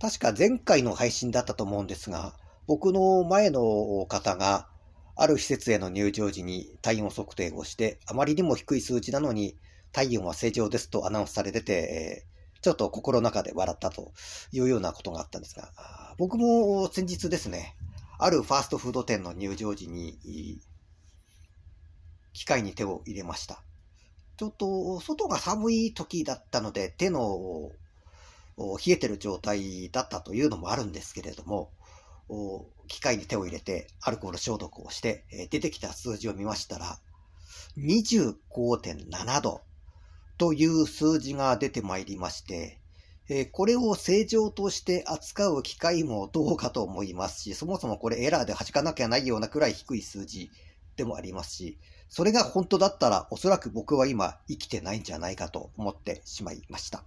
確か前回の配信だったと思うんですが、僕の前の方が、ある施設への入場時に体温測定をして、あまりにも低い数値なのに、体温は正常ですとアナウンスされてて、ちょっと心の中で笑ったというようなことがあったんですが、僕も先日ですね、あるファーストフード店の入場時に、機械に手を入れました。ちょっと外が寒い時だったので手の冷えてる状態だったというのもあるんですけれども、機械に手を入れてアルコール消毒をして出てきた数字を見ましたら、25.7度という数字が出てまいりまして、これを正常として扱う機械もどうかと思いますし、そもそもこれエラーで弾かなきゃないようなくらい低い数字でもありますし、それが本当だったらおそらく僕は今生きてないんじゃないかと思ってしまいました。